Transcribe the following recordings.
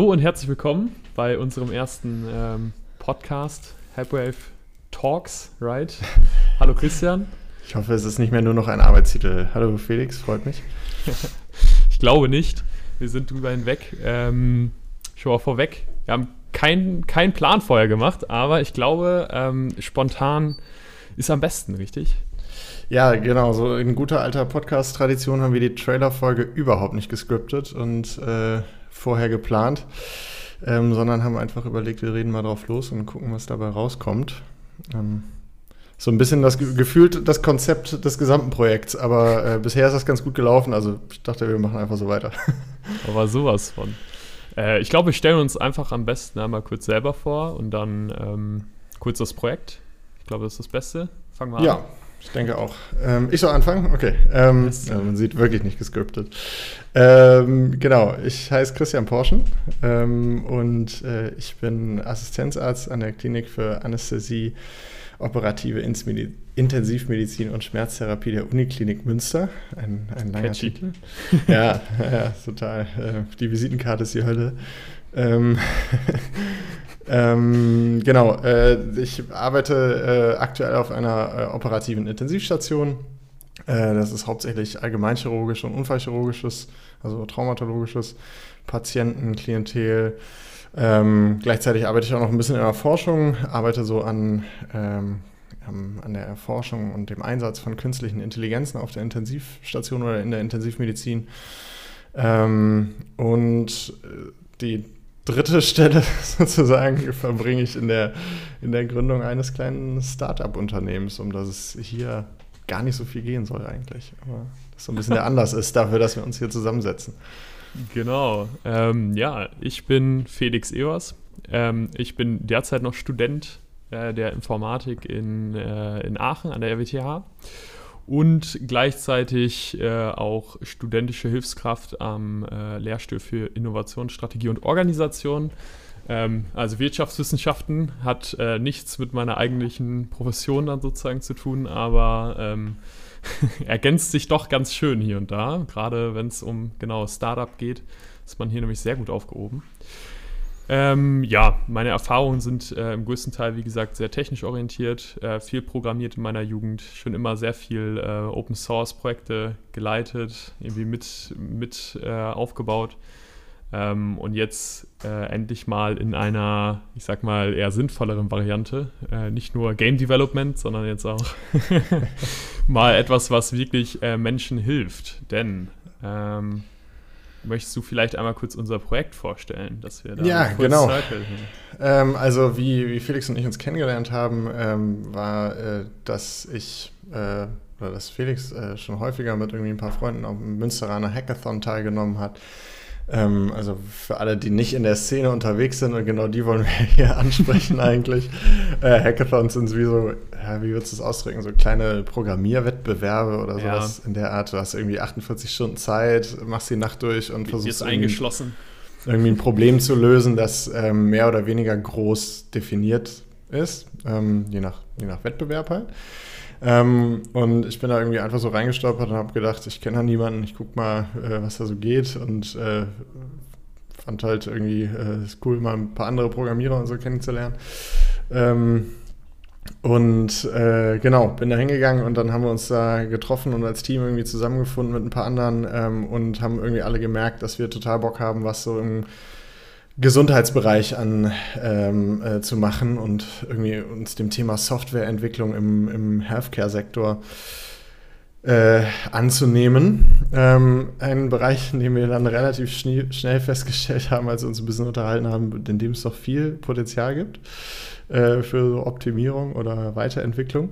Hallo und herzlich willkommen bei unserem ersten ähm, Podcast, Hyperwave Talks, right? Hallo Christian. Ich hoffe, es ist nicht mehr nur noch ein Arbeitstitel. Hallo Felix, freut mich. ich glaube nicht. Wir sind drüber hinweg. Ähm, schon mal vorweg. Wir haben keinen kein Plan vorher gemacht, aber ich glaube, ähm, spontan ist am besten, richtig? Ja, genau. So in guter alter Podcast-Tradition haben wir die Trailer-Folge überhaupt nicht gescriptet und äh, vorher geplant, ähm, sondern haben einfach überlegt, wir reden mal drauf los und gucken, was dabei rauskommt. Ähm, so ein bisschen das gefühlt das Konzept des gesamten Projekts, aber äh, bisher ist das ganz gut gelaufen. Also ich dachte, wir machen einfach so weiter. Aber sowas von. Äh, ich glaube, wir stellen uns einfach am besten einmal kurz selber vor und dann ähm, kurz das Projekt. Ich glaube, das ist das Beste. Fangen wir an. Ja, ich denke auch. Ähm, ich soll anfangen? Okay. Ähm, yes. ja, man sieht wirklich nicht gescriptet. Ähm, genau, ich heiße Christian Porschen ähm, und äh, ich bin Assistenzarzt an der Klinik für Anästhesie, operative Intensivmedizin und Schmerztherapie der Uniklinik Münster. Ein, ein langer Catchy. Titel. ja, ja, total. Äh, die Visitenkarte ist die Hölle. Ähm, genau, äh, ich arbeite äh, aktuell auf einer äh, operativen Intensivstation. Äh, das ist hauptsächlich allgemeinchirurgisch und unfallchirurgisches, also traumatologisches Patientenklientel. Ähm, gleichzeitig arbeite ich auch noch ein bisschen in der Forschung, arbeite so an, ähm, an der Erforschung und dem Einsatz von künstlichen Intelligenzen auf der Intensivstation oder in der Intensivmedizin. Ähm, und äh, die dritte Stelle sozusagen verbringe ich in der, in der Gründung eines kleinen Start-up-Unternehmens, um das es hier gar nicht so viel gehen soll eigentlich. Aber das so ein bisschen der Anlass ist dafür, dass wir uns hier zusammensetzen. Genau. Ähm, ja, ich bin Felix Evers. Ähm, ich bin derzeit noch Student äh, der Informatik in, äh, in Aachen an der RWTH und gleichzeitig äh, auch studentische Hilfskraft am äh, Lehrstuhl für Innovation, Strategie und Organisation. Ähm, also Wirtschaftswissenschaften hat äh, nichts mit meiner eigentlichen Profession dann sozusagen zu tun, aber ähm, ergänzt sich doch ganz schön hier und da. Gerade wenn es um genau Startup geht, ist man hier nämlich sehr gut aufgehoben. Ähm, ja, meine Erfahrungen sind äh, im größten Teil, wie gesagt, sehr technisch orientiert, äh, viel programmiert in meiner Jugend, schon immer sehr viel äh, Open Source Projekte geleitet, irgendwie mit, mit äh, aufgebaut. Ähm, und jetzt äh, endlich mal in einer, ich sag mal, eher sinnvolleren Variante. Äh, nicht nur Game Development, sondern jetzt auch mal etwas, was wirklich Menschen hilft. Denn ähm, Möchtest du vielleicht einmal kurz unser Projekt vorstellen, dass wir da ja, genau. Ähm, also wie, wie Felix und ich uns kennengelernt haben, ähm, war, äh, dass ich äh, oder dass Felix äh, schon häufiger mit irgendwie ein paar Freunden auf dem Münsteraner Hackathon teilgenommen hat ähm, also für alle, die nicht in der Szene unterwegs sind, und genau die wollen wir hier ansprechen eigentlich. Äh, Hackathons sind wie so, ja, wie würdest du es ausdrücken, so kleine Programmierwettbewerbe oder sowas ja. in der Art. Du hast irgendwie 48 Stunden Zeit, machst die Nacht durch und versuchst eingeschlossen. irgendwie ein Problem zu lösen, das ähm, mehr oder weniger groß definiert ist, ähm, je, nach, je nach Wettbewerb halt. Ähm, und ich bin da irgendwie einfach so reingestolpert und habe gedacht, ich kenne da niemanden, ich guck mal, äh, was da so geht und äh, fand halt irgendwie äh, ist cool, mal ein paar andere Programmierer und so kennenzulernen. Ähm, und äh, genau, bin da hingegangen und dann haben wir uns da getroffen und als Team irgendwie zusammengefunden mit ein paar anderen ähm, und haben irgendwie alle gemerkt, dass wir total Bock haben, was so im Gesundheitsbereich an ähm, äh, zu machen und irgendwie uns dem Thema Softwareentwicklung im, im Healthcare-Sektor äh, anzunehmen. Ähm, ein Bereich, in dem wir dann relativ schnie, schnell festgestellt haben, als wir uns ein bisschen unterhalten haben, in dem es doch viel Potenzial gibt äh, für so Optimierung oder Weiterentwicklung.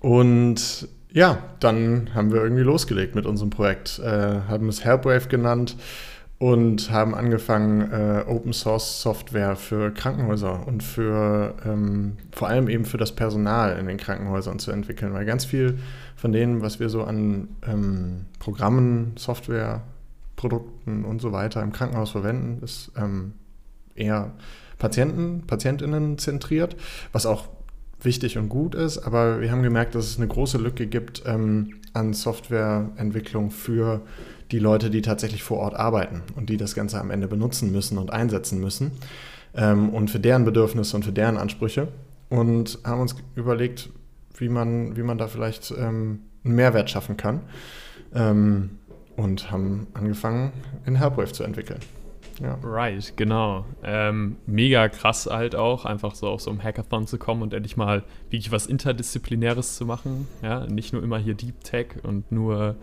Und ja, dann haben wir irgendwie losgelegt mit unserem Projekt, äh, haben es Helpwave genannt und haben angefangen, äh, Open Source Software für Krankenhäuser und für ähm, vor allem eben für das Personal in den Krankenhäusern zu entwickeln, weil ganz viel von dem, was wir so an ähm, Programmen, Software, Produkten und so weiter im Krankenhaus verwenden, ist ähm, eher Patienten, PatientInnen zentriert, was auch wichtig und gut ist, aber wir haben gemerkt, dass es eine große Lücke gibt ähm, an Softwareentwicklung für die Leute, die tatsächlich vor Ort arbeiten und die das Ganze am Ende benutzen müssen und einsetzen müssen ähm, und für deren Bedürfnisse und für deren Ansprüche und haben uns überlegt, wie man, wie man da vielleicht ähm, einen Mehrwert schaffen kann ähm, und haben angefangen, in Helpwave zu entwickeln. Ja. Right, genau. Ähm, mega krass halt auch, einfach so auf so einem Hackathon zu kommen und endlich mal wirklich was Interdisziplinäres zu machen. Ja, nicht nur immer hier Deep Tech und nur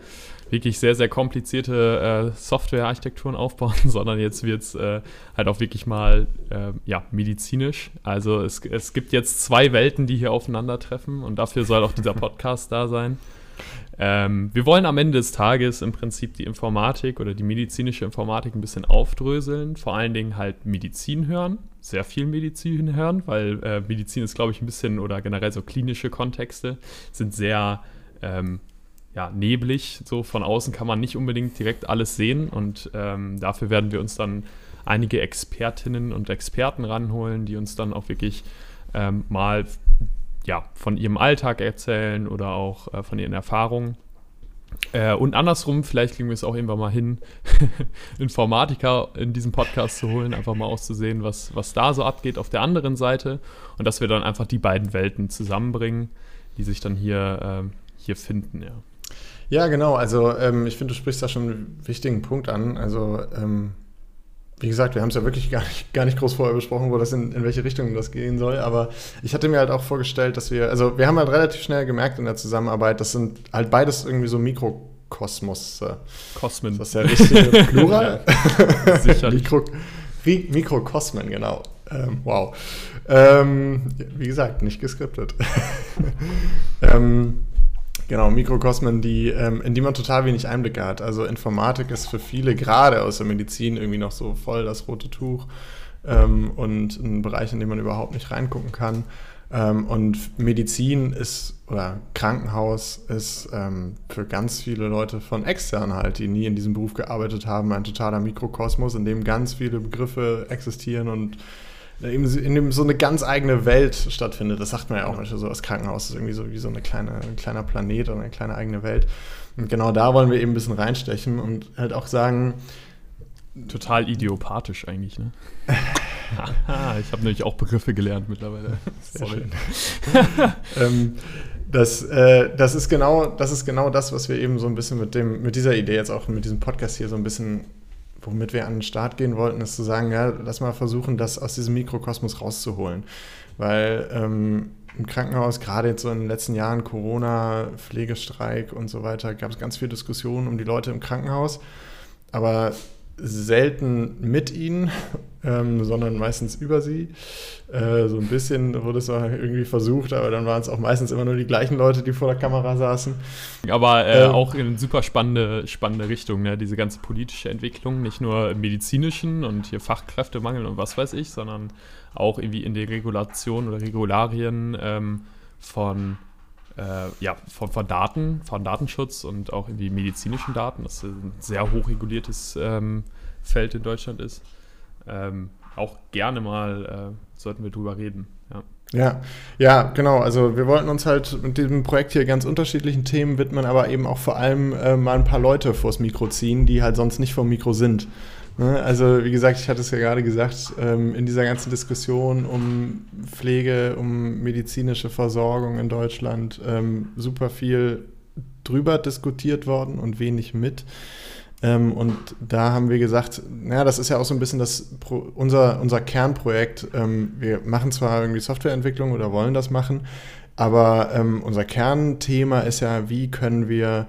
wirklich sehr, sehr komplizierte äh, Softwarearchitekturen aufbauen, sondern jetzt wird es äh, halt auch wirklich mal äh, ja, medizinisch. Also es, es gibt jetzt zwei Welten, die hier aufeinandertreffen und dafür soll auch dieser Podcast da sein. Ähm, wir wollen am Ende des Tages im Prinzip die Informatik oder die medizinische Informatik ein bisschen aufdröseln, vor allen Dingen halt Medizin hören, sehr viel Medizin hören, weil äh, Medizin ist, glaube ich, ein bisschen oder generell so klinische Kontexte sind sehr ähm, ja, neblig. So von außen kann man nicht unbedingt direkt alles sehen und ähm, dafür werden wir uns dann einige Expertinnen und Experten ranholen, die uns dann auch wirklich ähm, mal ja, von ihrem Alltag erzählen oder auch äh, von ihren Erfahrungen. Äh, und andersrum, vielleicht kriegen wir es auch irgendwann mal hin, Informatiker in diesem Podcast zu holen, einfach mal auszusehen, was, was da so abgeht auf der anderen Seite und dass wir dann einfach die beiden Welten zusammenbringen, die sich dann hier, äh, hier finden, ja. Ja, genau. Also ähm, ich finde, du sprichst da schon einen wichtigen Punkt an. Also ähm, wie gesagt, wir haben es ja wirklich gar nicht, gar nicht groß vorher besprochen, wo das in, in welche Richtung das gehen soll. Aber ich hatte mir halt auch vorgestellt, dass wir, also wir haben halt relativ schnell gemerkt in der Zusammenarbeit, das sind halt beides irgendwie so Mikrokosmos. Kosmen. Das ist ja richtig Plural. Sicherlich. Mikro, Mikrokosmen, genau. Ähm, wow. Ähm, wie gesagt, nicht geskriptet. ähm, Genau, Mikrokosmen, die, ähm, in die man total wenig Einblicke hat. Also Informatik ist für viele, gerade aus der Medizin, irgendwie noch so voll das rote Tuch ähm, und ein Bereich, in den man überhaupt nicht reingucken kann. Ähm, und Medizin ist, oder Krankenhaus ist ähm, für ganz viele Leute von extern halt, die nie in diesem Beruf gearbeitet haben, ein totaler Mikrokosmos, in dem ganz viele Begriffe existieren und in dem so eine ganz eigene Welt stattfindet. Das sagt man ja auch manchmal so, das Krankenhaus ist irgendwie so wie so eine kleine, ein kleiner Planet oder eine kleine eigene Welt. Und genau da wollen wir eben ein bisschen reinstechen und halt auch sagen. Total idiopathisch eigentlich, ne? ich habe nämlich auch Begriffe gelernt mittlerweile. Sorry. ähm, das, äh, das, ist genau, das ist genau das, was wir eben so ein bisschen mit, dem, mit dieser Idee jetzt auch mit diesem Podcast hier so ein bisschen womit wir an den Start gehen wollten, ist zu sagen, ja, lass mal versuchen, das aus diesem Mikrokosmos rauszuholen. Weil ähm, im Krankenhaus, gerade jetzt so in den letzten Jahren, Corona, Pflegestreik und so weiter, gab es ganz viel Diskussionen um die Leute im Krankenhaus. Aber selten mit ihnen, ähm, sondern meistens über sie. Äh, so ein bisschen wurde es auch irgendwie versucht, aber dann waren es auch meistens immer nur die gleichen Leute, die vor der Kamera saßen. Aber äh, ähm, auch in super spannende, spannende Richtung, ne? diese ganze politische Entwicklung, nicht nur im medizinischen und hier Fachkräftemangel und was weiß ich, sondern auch irgendwie in die Regulation oder Regularien ähm, von äh, ja, von, von Daten, von Datenschutz und auch irgendwie medizinischen Daten, das ein sehr hoch reguliertes ähm, Feld in Deutschland ist. Ähm, auch gerne mal äh, sollten wir drüber reden. Ja. Ja, ja, genau. Also wir wollten uns halt mit diesem Projekt hier ganz unterschiedlichen Themen widmen, aber eben auch vor allem äh, mal ein paar Leute vors Mikro ziehen, die halt sonst nicht vom Mikro sind. Ne? Also wie gesagt, ich hatte es ja gerade gesagt, ähm, in dieser ganzen Diskussion um Pflege, um medizinische Versorgung in Deutschland ähm, super viel drüber diskutiert worden und wenig mit. Ähm, und da haben wir gesagt, naja, das ist ja auch so ein bisschen das unser, unser Kernprojekt. wir machen zwar irgendwie Softwareentwicklung oder wollen das machen, aber unser Kernthema ist ja, wie können wir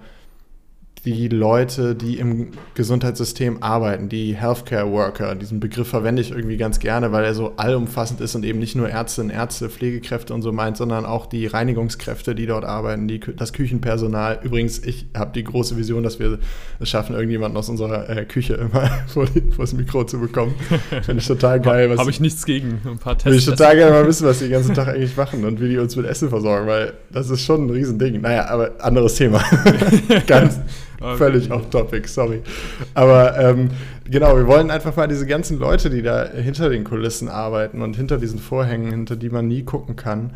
die Leute, die im Gesundheitssystem arbeiten, die Healthcare Worker. Diesen Begriff verwende ich irgendwie ganz gerne, weil er so allumfassend ist und eben nicht nur Ärztinnen, Ärzte, Pflegekräfte und so meint, sondern auch die Reinigungskräfte, die dort arbeiten, die, das Küchenpersonal. Übrigens, ich habe die große Vision, dass wir es schaffen, irgendjemanden aus unserer äh, Küche immer vor, die, vor, das Mikro zu bekommen. Finde ich total geil. Habe ich nichts gegen. Ein paar Tests. Würde ich total gerne mal wissen, was die den ganzen Tag eigentlich machen und wie die uns mit Essen versorgen, weil das ist schon ein Riesending. Naja, aber anderes Thema. ganz Okay. Völlig off topic, sorry. Aber ähm, genau, wir wollen einfach mal diese ganzen Leute, die da hinter den Kulissen arbeiten und hinter diesen Vorhängen, hinter die man nie gucken kann,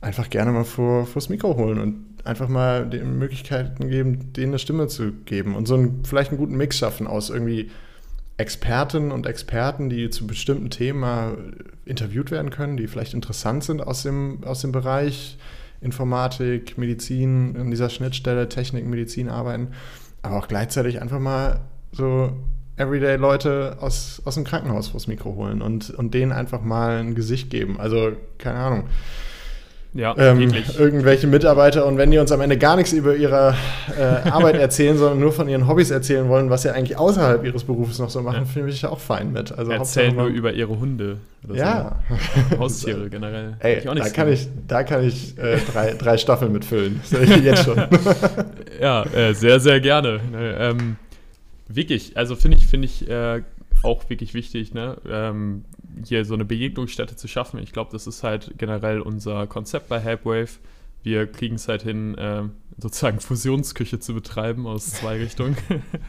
einfach gerne mal vor, vors Mikro holen und einfach mal den Möglichkeiten geben, denen eine Stimme zu geben und so einen, vielleicht einen guten Mix schaffen aus irgendwie Expertinnen und Experten, die zu bestimmten Themen interviewt werden können, die vielleicht interessant sind aus dem, aus dem Bereich Informatik, Medizin, in dieser Schnittstelle, Technik, Medizin arbeiten, aber auch gleichzeitig einfach mal so Everyday Leute aus, aus dem Krankenhaus vors Mikro holen und, und denen einfach mal ein Gesicht geben. Also, keine Ahnung. Ja, ähm, irgendwelche Mitarbeiter und wenn die uns am Ende gar nichts über ihre äh, Arbeit erzählen, sondern nur von ihren Hobbys erzählen wollen, was sie eigentlich außerhalb ihres Berufes noch so machen, ja. finde ich auch fein mit. Also Erzählen nur über ihre Hunde. ja. So. Haustiere generell. Ey, da, kann ich, da kann ich äh, drei, drei Staffeln mitfüllen. Jetzt schon. ja, äh, sehr, sehr gerne. Ne, ähm, wirklich, also finde ich, finde ich äh, auch wirklich wichtig, ne? Ähm, hier so eine Begegnungsstätte zu schaffen. Ich glaube, das ist halt generell unser Konzept bei Helpwave. Wir kriegen es halt hin, äh, sozusagen Fusionsküche zu betreiben aus zwei Richtungen.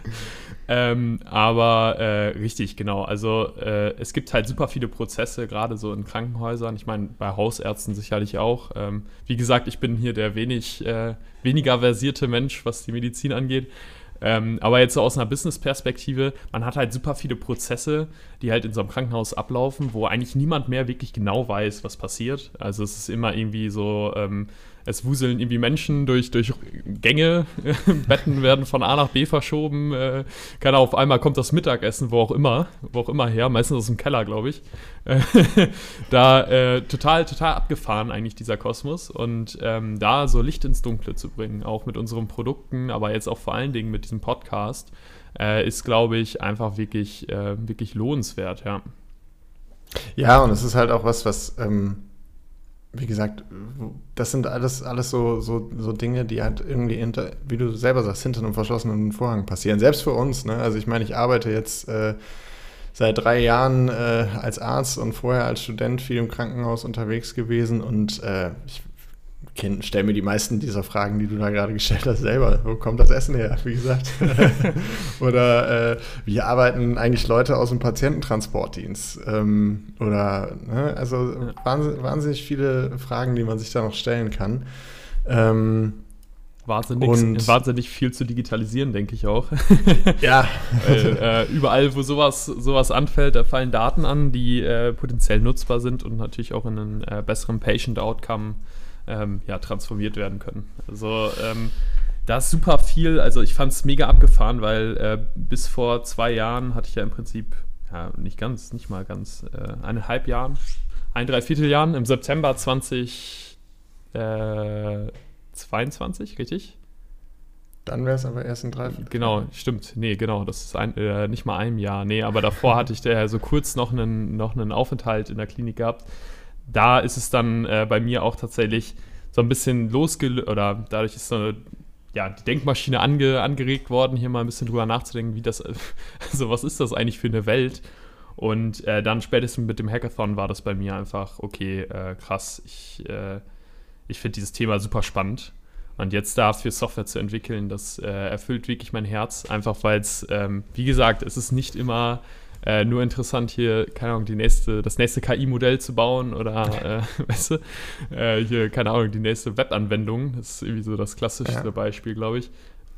ähm, aber äh, richtig, genau. Also äh, es gibt halt super viele Prozesse, gerade so in Krankenhäusern. Ich meine, bei Hausärzten sicherlich auch. Ähm, wie gesagt, ich bin hier der wenig, äh, weniger versierte Mensch, was die Medizin angeht. Ähm, aber jetzt so aus einer Business-Perspektive, man hat halt super viele Prozesse, die halt in so einem Krankenhaus ablaufen, wo eigentlich niemand mehr wirklich genau weiß, was passiert. Also es ist immer irgendwie so, ähm, es wuseln irgendwie Menschen durch, durch Gänge, Betten werden von A nach B verschoben, äh, keine Ahnung, auf einmal kommt das Mittagessen, wo auch immer, wo auch immer her, meistens aus dem Keller, glaube ich. Da äh, total, total abgefahren eigentlich dieser Kosmos und ähm, da so Licht ins Dunkle zu bringen, auch mit unseren Produkten, aber jetzt auch vor allen Dingen mit diesem Podcast, äh, ist, glaube ich, einfach wirklich, äh, wirklich lohnenswert, ja. Ja, und es ist halt auch was, was ähm wie gesagt, das sind alles, alles so, so, so Dinge, die halt irgendwie, hinter, wie du selber sagst, hinter einem verschlossenen Vorhang passieren. Selbst für uns. Ne? Also ich meine, ich arbeite jetzt äh, seit drei Jahren äh, als Arzt und vorher als Student viel im Krankenhaus unterwegs gewesen und äh, ich stelle mir die meisten dieser Fragen, die du da gerade gestellt hast, selber. Wo kommt das Essen her, wie gesagt? oder äh, wie arbeiten eigentlich Leute aus dem Patiententransportdienst? Ähm, oder, ne? also ja. wahnsinnig, wahnsinnig, viele Fragen, die man sich da noch stellen kann. Ähm, Wahnsinnig, und wahnsinnig viel zu digitalisieren, denke ich auch. ja. Weil, äh, überall, wo sowas, sowas anfällt, da fallen Daten an, die äh, potenziell nutzbar sind und natürlich auch in einen äh, besseren Patient-Outcome ähm, ja, transformiert werden können. Also ähm, da ist super viel, also ich fand es mega abgefahren, weil äh, bis vor zwei Jahren hatte ich ja im Prinzip, ja, nicht ganz, nicht mal ganz, äh, eineinhalb Jahren, ein Dreivierteljahren im September 2022, äh, richtig? Dann wäre es aber erst ein Dreiviertel. Genau, stimmt. Nee, genau, das ist ein, äh, nicht mal einem Jahr. Nee, aber davor hatte ich da so kurz noch einen, noch einen Aufenthalt in der Klinik gehabt da ist es dann äh, bei mir auch tatsächlich so ein bisschen losgelöst, oder dadurch ist so eine, ja, die Denkmaschine ange angeregt worden, hier mal ein bisschen drüber nachzudenken, wie das, also was ist das eigentlich für eine Welt? Und äh, dann spätestens mit dem Hackathon war das bei mir einfach, okay, äh, krass, ich, äh, ich finde dieses Thema super spannend. Und jetzt dafür Software zu entwickeln, das äh, erfüllt wirklich mein Herz, einfach weil es, ähm, wie gesagt, es ist nicht immer äh, nur interessant, hier, keine Ahnung, die nächste, das nächste KI-Modell zu bauen oder, äh, weißt du, äh, hier, keine Ahnung, die nächste Webanwendung. Das ist irgendwie so das klassischste ja. Beispiel, glaube ich.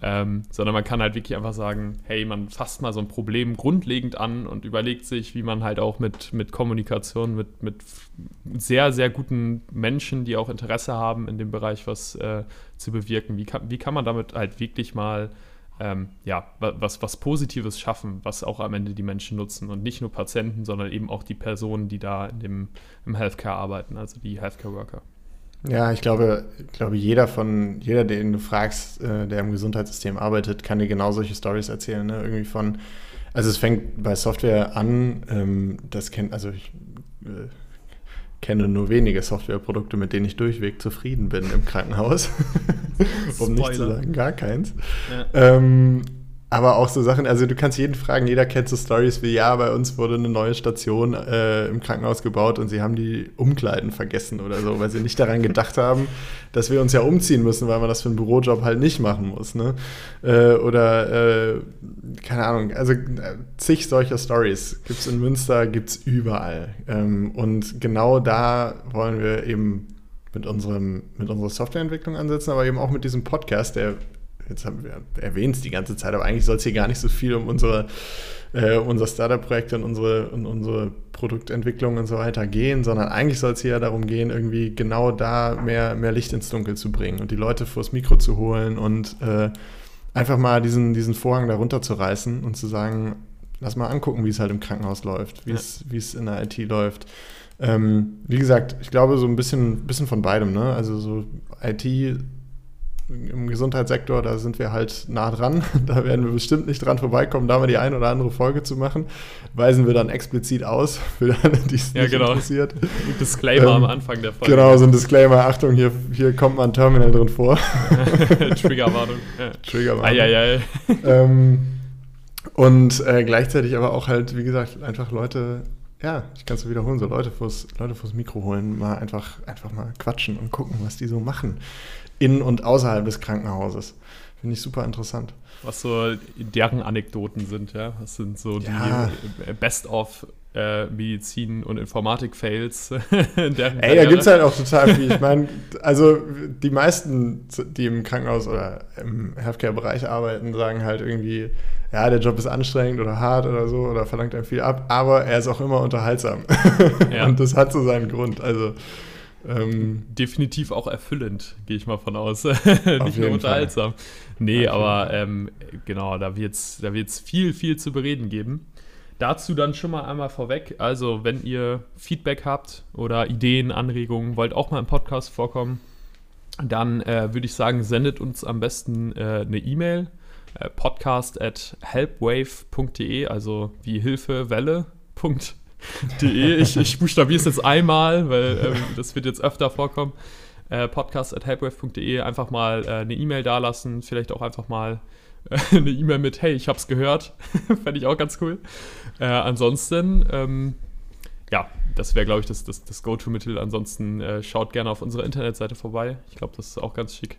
Ähm, sondern man kann halt wirklich einfach sagen, hey, man fasst mal so ein Problem grundlegend an und überlegt sich, wie man halt auch mit, mit Kommunikation, mit, mit sehr, sehr guten Menschen, die auch Interesse haben in dem Bereich, was äh, zu bewirken, wie kann, wie kann man damit halt wirklich mal ähm, ja, was, was Positives schaffen, was auch am Ende die Menschen nutzen und nicht nur Patienten, sondern eben auch die Personen, die da in dem, im Healthcare arbeiten, also die Healthcare-Worker. Ja, ich glaube, ich glaube, jeder von, jeder, den du fragst, äh, der im Gesundheitssystem arbeitet, kann dir genau solche Stories erzählen. Ne? Irgendwie von, also es fängt bei Software an, ähm, das kennt, also ich äh, kenne nur wenige Softwareprodukte, mit denen ich durchweg zufrieden bin im Krankenhaus. um nicht zu sagen, gar keins. Ja. Ähm, aber auch so Sachen, also du kannst jeden fragen, jeder kennt so Stories wie, ja, bei uns wurde eine neue Station äh, im Krankenhaus gebaut und sie haben die Umkleiden vergessen oder so, weil sie nicht daran gedacht haben, dass wir uns ja umziehen müssen, weil man das für einen Bürojob halt nicht machen muss. Ne? Äh, oder, äh, keine Ahnung, also äh, zig solcher Stories gibt es in Münster, gibt es überall. Ähm, und genau da wollen wir eben mit, unserem, mit unserer Softwareentwicklung ansetzen, aber eben auch mit diesem Podcast, der jetzt haben wir erwähnt es die ganze Zeit, aber eigentlich soll es hier gar nicht so viel um unsere, äh, unser Startup-Projekt und unsere, und unsere Produktentwicklung und so weiter gehen, sondern eigentlich soll es hier ja darum gehen, irgendwie genau da mehr, mehr Licht ins Dunkel zu bringen und die Leute vors Mikro zu holen und äh, einfach mal diesen, diesen Vorhang darunter zu reißen und zu sagen, lass mal angucken, wie es halt im Krankenhaus läuft, wie es ja. in der IT läuft. Ähm, wie gesagt, ich glaube so ein bisschen, bisschen von beidem. Ne? Also so IT im Gesundheitssektor, da sind wir halt nah dran. Da werden wir bestimmt nicht dran vorbeikommen, da mal die eine oder andere Folge zu machen. Weisen wir dann explizit aus für alle, die es ja, nicht genau. interessiert. Ein Disclaimer ähm, am Anfang der Folge. Genau, so ein Disclaimer. Achtung, hier, hier kommt mal ein Terminal drin vor. Triggerwarnung. Ja. Triggerwarnung. Eieiei. Ähm, und äh, gleichzeitig aber auch halt, wie gesagt, einfach Leute ja, ich kann es wiederholen, so Leute vors, Leute vors Mikro holen, mal einfach, einfach mal quatschen und gucken, was die so machen in und außerhalb des Krankenhauses. Finde ich super interessant. Was so deren Anekdoten sind, ja. Was sind so ja. die Best-of äh, Medizin- und Informatik-Fails. Ey, da gibt es halt auch total viel. Ich meine, also die meisten, die im Krankenhaus oder im Healthcare-Bereich arbeiten, sagen halt irgendwie, ja, der Job ist anstrengend oder hart oder so oder verlangt einem viel ab, aber er ist auch immer unterhaltsam. Ja. und das hat so seinen Grund. Also ähm, Definitiv auch erfüllend, gehe ich mal von aus. Nicht nur unterhaltsam. Fall. Nee, okay. aber ähm, genau, da wird es da wird's viel, viel zu bereden geben. Dazu dann schon mal einmal vorweg. Also, wenn ihr Feedback habt oder Ideen, Anregungen, wollt auch mal im Podcast vorkommen, dann äh, würde ich sagen, sendet uns am besten äh, eine E-Mail. Äh, podcast at helpwave.de, also wie Hilfe, Welle. De. Ich, ich buchstabiere es jetzt einmal, weil ähm, das wird jetzt öfter vorkommen. Äh, podcast at helpwave.de einfach mal äh, eine E-Mail dalassen, vielleicht auch einfach mal äh, eine E-Mail mit, hey, ich hab's gehört. Fände ich auch ganz cool. Äh, ansonsten, ähm, ja, das wäre, glaube ich, das, das, das Go-To-Mittel. Ansonsten äh, schaut gerne auf unserer Internetseite vorbei. Ich glaube, das ist auch ganz schick.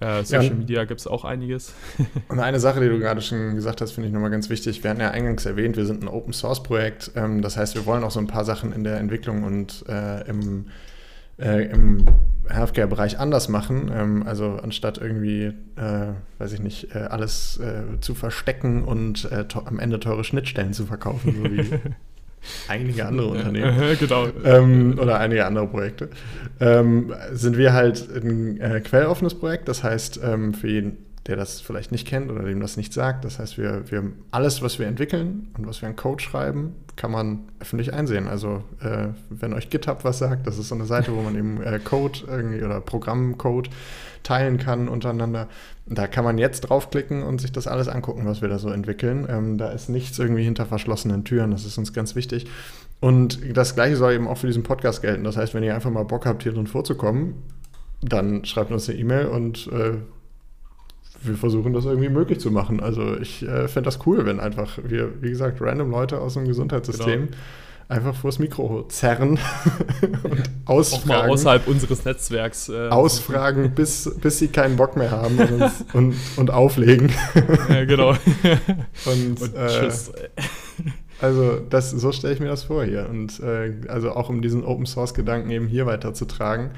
Äh, Social ja. Media gibt es auch einiges. Und eine Sache, die du gerade schon gesagt hast, finde ich nochmal ganz wichtig. Wir hatten ja eingangs erwähnt, wir sind ein Open Source Projekt. Ähm, das heißt, wir wollen auch so ein paar Sachen in der Entwicklung und äh, im, äh, im Healthcare-Bereich anders machen. Ähm, also anstatt irgendwie, äh, weiß ich nicht, äh, alles äh, zu verstecken und am Ende teure Schnittstellen zu verkaufen, so wie einige andere Unternehmen genau. ähm, oder einige andere Projekte, ähm, sind wir halt ein äh, quelloffenes Projekt. Das heißt, ähm, für jeden, der das vielleicht nicht kennt oder dem das nicht sagt, das heißt, wir, wir alles, was wir entwickeln und was wir an Code schreiben, kann man öffentlich einsehen. Also äh, wenn euch GitHub was sagt, das ist so eine Seite, wo man eben äh, Code irgendwie oder Programmcode teilen kann untereinander. Da kann man jetzt draufklicken und sich das alles angucken, was wir da so entwickeln. Ähm, da ist nichts irgendwie hinter verschlossenen Türen, das ist uns ganz wichtig. Und das gleiche soll eben auch für diesen Podcast gelten. Das heißt, wenn ihr einfach mal Bock habt, hier drin vorzukommen, dann schreibt uns eine E-Mail und äh, wir versuchen das irgendwie möglich zu machen. Also ich äh, fände das cool, wenn einfach wir, wie gesagt, random Leute aus dem Gesundheitssystem genau einfach vors Mikro zerren und ausfragen. Auch mal außerhalb unseres Netzwerks. Äh, ausfragen, bis, bis sie keinen Bock mehr haben und, und, und auflegen. ja, genau. und, und äh, tschüss. Also das, so stelle ich mir das vor hier. Und äh, also auch um diesen Open Source Gedanken eben hier weiterzutragen.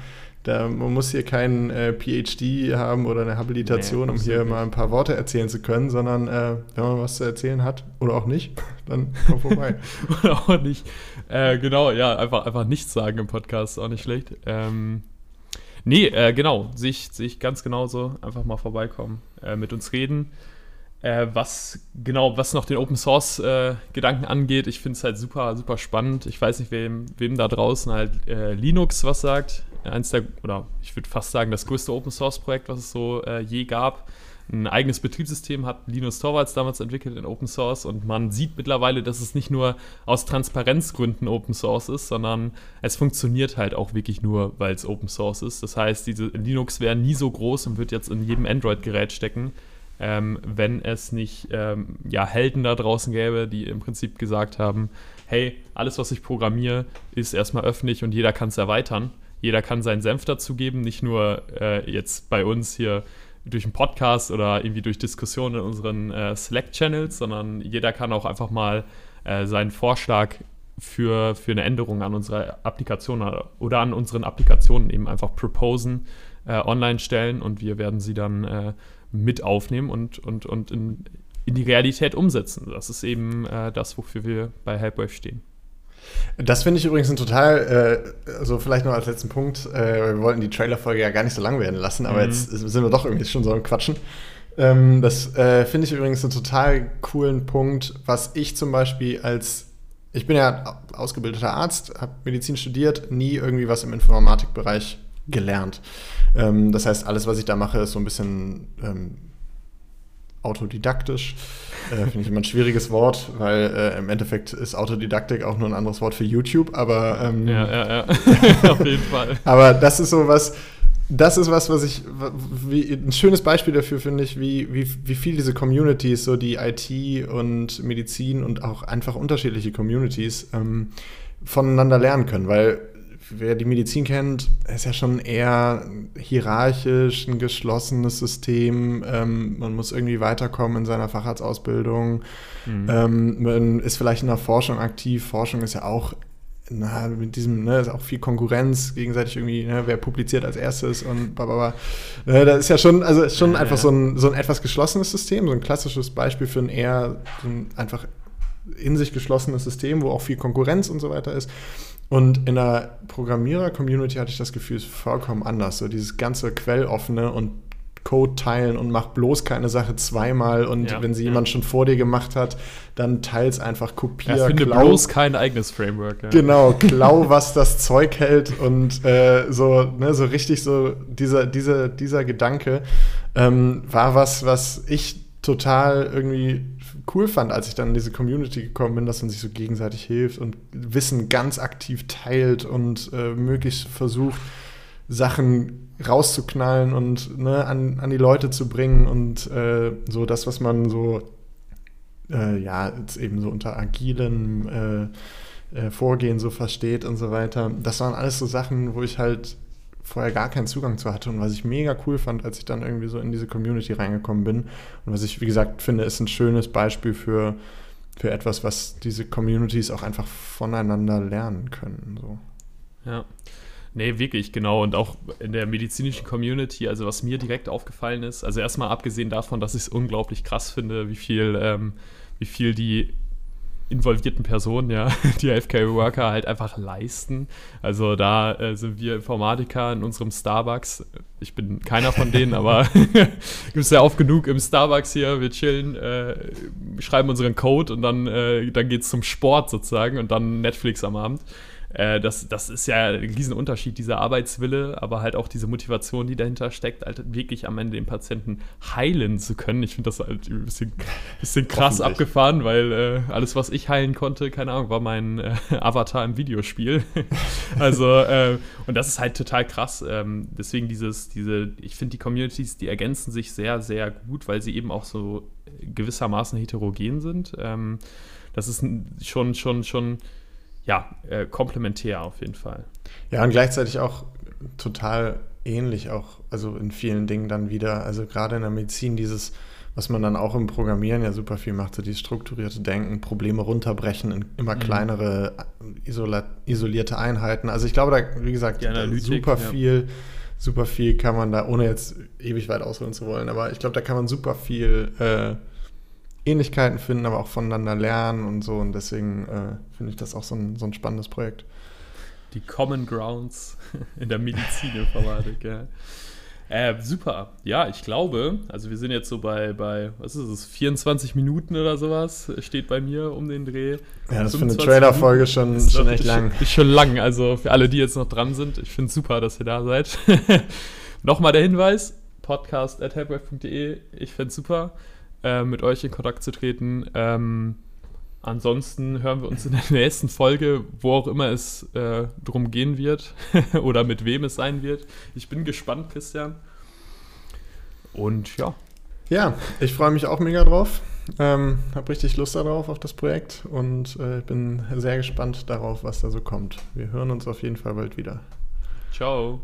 Da, man muss hier keinen äh, PhD haben oder eine Habilitation, nee, um hier nicht. mal ein paar Worte erzählen zu können, sondern äh, wenn man was zu erzählen hat oder auch nicht, dann komm vorbei. oder auch nicht. Äh, genau, ja, einfach, einfach nichts sagen im Podcast, auch nicht schlecht. Ähm, nee, äh, genau, sehe ich, seh ich ganz genauso. Einfach mal vorbeikommen, äh, mit uns reden. Äh, was genau, was noch den Open Source Gedanken angeht, ich finde es halt super, super spannend. Ich weiß nicht, wem, wem da draußen halt Linux was sagt. Eins der, oder ich würde fast sagen, das größte Open Source Projekt, was es so äh, je gab. Ein eigenes Betriebssystem hat Linus Torvalds damals entwickelt in Open Source und man sieht mittlerweile, dass es nicht nur aus Transparenzgründen Open Source ist, sondern es funktioniert halt auch wirklich nur, weil es Open Source ist. Das heißt, diese Linux wäre nie so groß und wird jetzt in jedem Android-Gerät stecken ähm, wenn es nicht ähm, ja, Helden da draußen gäbe, die im Prinzip gesagt haben, hey, alles, was ich programmiere, ist erstmal öffentlich und jeder kann es erweitern. Jeder kann seinen Senf dazugeben, nicht nur äh, jetzt bei uns hier durch einen Podcast oder irgendwie durch Diskussionen in unseren äh, Slack-Channels, sondern jeder kann auch einfach mal äh, seinen Vorschlag für, für eine Änderung an unserer Applikation oder an unseren Applikationen eben einfach proposen, äh, online stellen und wir werden sie dann äh, mit aufnehmen und, und, und in, in die Realität umsetzen. Das ist eben äh, das, wofür wir bei Helpwave stehen. Das finde ich übrigens ein total, äh, also vielleicht noch als letzten Punkt, äh, wir wollten die Trailer-Folge ja gar nicht so lang werden lassen, aber mhm. jetzt sind wir doch irgendwie schon so am Quatschen. Ähm, das äh, finde ich übrigens einen total coolen Punkt, was ich zum Beispiel als, ich bin ja ausgebildeter Arzt, habe Medizin studiert, nie irgendwie was im Informatikbereich gelernt. Ähm, das heißt, alles, was ich da mache, ist so ein bisschen ähm, autodidaktisch. Äh, Finde ich immer ein schwieriges Wort, weil äh, im Endeffekt ist Autodidaktik auch nur ein anderes Wort für YouTube, aber ähm, ja, ja, ja. auf jeden Fall. Aber das ist so was, das ist was, was ich, wie, ein schönes Beispiel dafür finde ich, wie, wie, wie viel diese Communities, so die IT und Medizin und auch einfach unterschiedliche Communities ähm, voneinander lernen können, weil wer die Medizin kennt, ist ja schon eher hierarchisch, ein geschlossenes System. Ähm, man muss irgendwie weiterkommen in seiner Facharztausbildung. Mhm. Ähm, man ist vielleicht in der Forschung aktiv. Forschung ist ja auch na, mit diesem, ne, ist auch viel Konkurrenz, gegenseitig irgendwie, ne, wer publiziert als erstes und bla Ne, das ist ja schon, also ist schon ja, einfach ja. So, ein, so ein etwas geschlossenes System, so ein klassisches Beispiel für ein eher so ein einfach in sich geschlossenes System, wo auch viel Konkurrenz und so weiter ist. Und in der Programmierer-Community hatte ich das Gefühl, es ist vollkommen anders. So dieses ganze Quelloffene und Code teilen und mach bloß keine Sache zweimal und ja, wenn sie ja. jemand schon vor dir gemacht hat, dann teils einfach kopier, ja, finde klau. bloß kein eigenes Framework. Ja. Genau, klau, was das Zeug hält und äh, so, ne, so richtig so dieser, dieser, dieser Gedanke ähm, war was, was ich total irgendwie cool fand, als ich dann in diese Community gekommen bin, dass man sich so gegenseitig hilft und Wissen ganz aktiv teilt und äh, möglichst versucht, Sachen rauszuknallen und ne, an, an die Leute zu bringen und äh, so das, was man so, äh, ja, jetzt eben so unter agilen äh, äh, Vorgehen so versteht und so weiter. Das waren alles so Sachen, wo ich halt vorher gar keinen Zugang zu hatte und was ich mega cool fand, als ich dann irgendwie so in diese Community reingekommen bin. Und was ich, wie gesagt, finde, ist ein schönes Beispiel für, für etwas, was diese Communities auch einfach voneinander lernen können. So. Ja. Nee, wirklich, genau. Und auch in der medizinischen Community, also was mir direkt aufgefallen ist, also erstmal abgesehen davon, dass ich es unglaublich krass finde, wie viel, ähm, wie viel die involvierten Personen, ja, die Healthcare-Worker halt einfach leisten. Also da äh, sind wir Informatiker in unserem Starbucks. Ich bin keiner von denen, aber gibt es ja oft genug im Starbucks hier. Wir chillen, äh, schreiben unseren Code und dann, äh, dann geht es zum Sport sozusagen und dann Netflix am Abend. Äh, das, das ist ja ein Riesenunterschied, dieser Arbeitswille, aber halt auch diese Motivation, die dahinter steckt, halt wirklich am Ende den Patienten heilen zu können. Ich finde das halt ein bisschen, bisschen krass abgefahren, weil äh, alles, was ich heilen konnte, keine Ahnung, war mein äh, Avatar im Videospiel. also, äh, und das ist halt total krass. Ähm, deswegen dieses, diese, ich finde die Communities, die ergänzen sich sehr, sehr gut, weil sie eben auch so gewissermaßen heterogen sind. Ähm, das ist schon, schon, schon ja, äh, komplementär auf jeden Fall. Ja, und gleichzeitig auch total ähnlich, auch also in vielen Dingen dann wieder. Also gerade in der Medizin dieses, was man dann auch im Programmieren ja super viel macht, so dieses strukturierte Denken, Probleme runterbrechen in immer mhm. kleinere isolierte Einheiten. Also ich glaube, da, wie gesagt, super ja. viel, super viel kann man da, ohne jetzt ewig weit ausholen zu wollen, aber ich glaube, da kann man super viel äh, Ähnlichkeiten finden, aber auch voneinander lernen und so. Und deswegen äh, finde ich das auch so ein, so ein spannendes Projekt. Die Common Grounds in der Medizininformatik, ja. Äh, super. Ja, ich glaube, also wir sind jetzt so bei, bei, was ist es, 24 Minuten oder sowas, steht bei mir um den Dreh. Ja, das ist für eine Trailer-Folge schon, schon echt lang. Ist schon lang, also für alle, die jetzt noch dran sind, ich finde es super, dass ihr da seid. Nochmal der Hinweis, podcast at ich finde es super äh, mit euch in Kontakt zu treten. Ähm, ansonsten hören wir uns in der nächsten Folge, wo auch immer es äh, drum gehen wird oder mit wem es sein wird. Ich bin gespannt, Christian. Und ja. Ja, ich freue mich auch mega drauf. Ähm, habe richtig Lust darauf, auf das Projekt und äh, bin sehr gespannt darauf, was da so kommt. Wir hören uns auf jeden Fall bald wieder. Ciao.